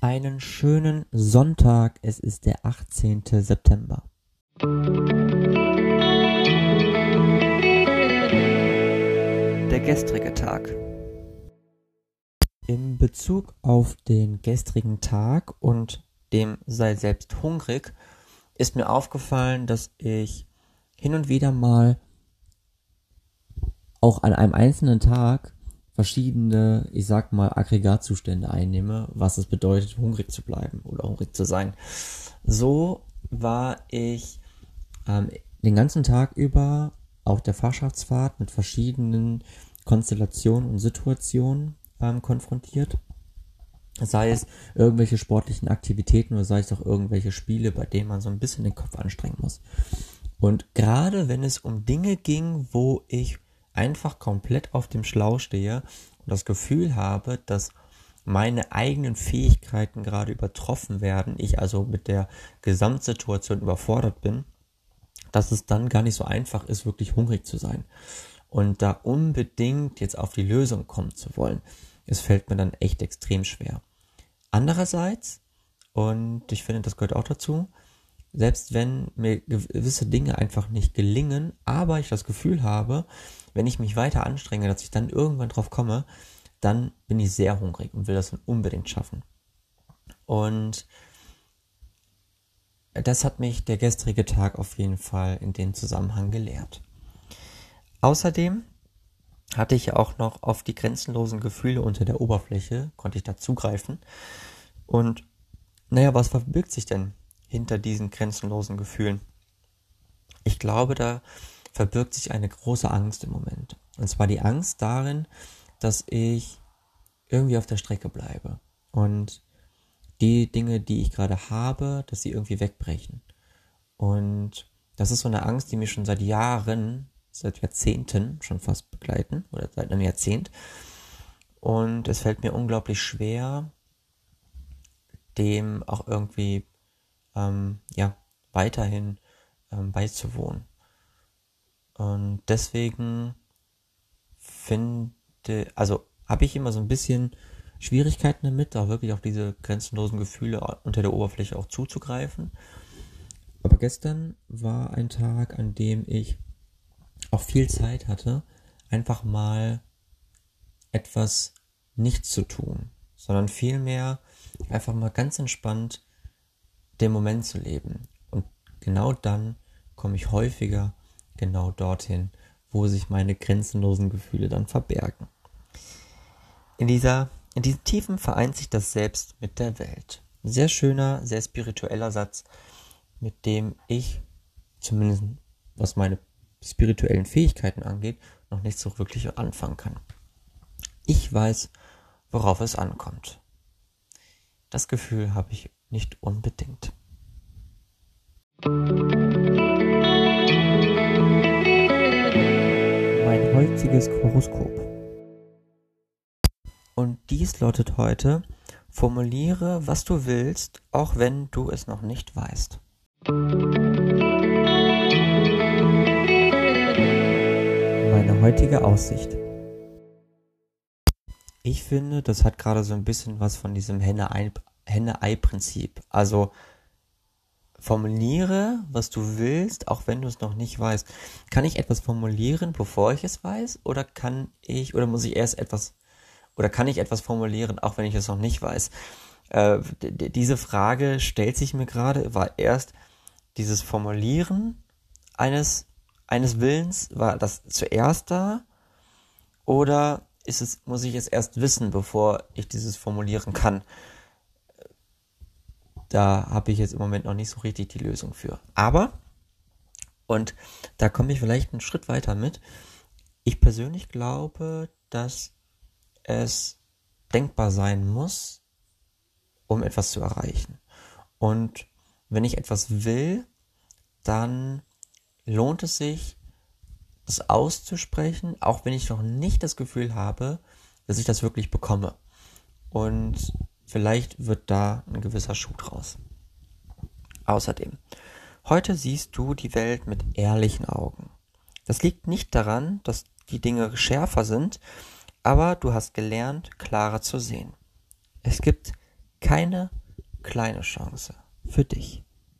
Einen schönen Sonntag. Es ist der 18. September. Der gestrige Tag. In Bezug auf den gestrigen Tag und dem sei selbst hungrig ist mir aufgefallen, dass ich hin und wieder mal auch an einem einzelnen Tag verschiedene, ich sag mal, Aggregatzustände einnehme, was es bedeutet, hungrig zu bleiben oder hungrig zu sein. So war ich ähm, den ganzen Tag über auf der Fachschaftsfahrt mit verschiedenen Konstellationen und Situationen ähm, konfrontiert. Sei es irgendwelche sportlichen Aktivitäten oder sei es auch irgendwelche Spiele, bei denen man so ein bisschen den Kopf anstrengen muss. Und gerade wenn es um Dinge ging, wo ich einfach komplett auf dem Schlauch stehe und das Gefühl habe, dass meine eigenen Fähigkeiten gerade übertroffen werden, ich also mit der Gesamtsituation überfordert bin, dass es dann gar nicht so einfach ist, wirklich hungrig zu sein und da unbedingt jetzt auf die Lösung kommen zu wollen. Es fällt mir dann echt extrem schwer. Andererseits, und ich finde, das gehört auch dazu, selbst wenn mir gewisse Dinge einfach nicht gelingen, aber ich das Gefühl habe, wenn ich mich weiter anstrenge, dass ich dann irgendwann drauf komme, dann bin ich sehr hungrig und will das unbedingt schaffen. Und das hat mich der gestrige Tag auf jeden Fall in dem Zusammenhang gelehrt. Außerdem hatte ich auch noch auf die grenzenlosen Gefühle unter der Oberfläche, konnte ich da zugreifen. Und naja, was verbirgt sich denn hinter diesen grenzenlosen Gefühlen? Ich glaube, da verbirgt sich eine große Angst im Moment. Und zwar die Angst darin, dass ich irgendwie auf der Strecke bleibe und die Dinge, die ich gerade habe, dass sie irgendwie wegbrechen. Und das ist so eine Angst, die mich schon seit Jahren, seit Jahrzehnten schon fast begleiten oder seit einem Jahrzehnt. Und es fällt mir unglaublich schwer, dem auch irgendwie ähm, ja weiterhin ähm, beizuwohnen. Und deswegen finde, also habe ich immer so ein bisschen Schwierigkeiten damit, da wirklich auf diese grenzenlosen Gefühle unter der Oberfläche auch zuzugreifen. Aber gestern war ein Tag, an dem ich auch viel Zeit hatte, einfach mal etwas nicht zu tun, sondern vielmehr einfach mal ganz entspannt den Moment zu leben. Und genau dann komme ich häufiger genau dorthin, wo sich meine grenzenlosen Gefühle dann verbergen. In dieser, in diesen Tiefen vereint sich das Selbst mit der Welt. Sehr schöner, sehr spiritueller Satz, mit dem ich, zumindest was meine spirituellen Fähigkeiten angeht, noch nicht so wirklich anfangen kann. Ich weiß, worauf es ankommt. Das Gefühl habe ich nicht unbedingt. heutiges Horoskop. Und dies lautet heute, formuliere, was du willst, auch wenn du es noch nicht weißt. Meine heutige Aussicht. Ich finde, das hat gerade so ein bisschen was von diesem Henne-Ei-Prinzip. Also formuliere, was du willst, auch wenn du es noch nicht weißt. Kann ich etwas formulieren, bevor ich es weiß? Oder kann ich, oder muss ich erst etwas, oder kann ich etwas formulieren, auch wenn ich es noch nicht weiß? Äh, diese Frage stellt sich mir gerade, war erst dieses Formulieren eines, eines Willens, war das zuerst da? Oder ist es, muss ich es erst wissen, bevor ich dieses formulieren kann? Da habe ich jetzt im Moment noch nicht so richtig die Lösung für. Aber, und da komme ich vielleicht einen Schritt weiter mit, ich persönlich glaube, dass es denkbar sein muss, um etwas zu erreichen. Und wenn ich etwas will, dann lohnt es sich, das auszusprechen, auch wenn ich noch nicht das Gefühl habe, dass ich das wirklich bekomme. Und Vielleicht wird da ein gewisser Schuh draus. Außerdem, heute siehst du die Welt mit ehrlichen Augen. Das liegt nicht daran, dass die Dinge schärfer sind, aber du hast gelernt, klarer zu sehen. Es gibt keine kleine Chance für dich.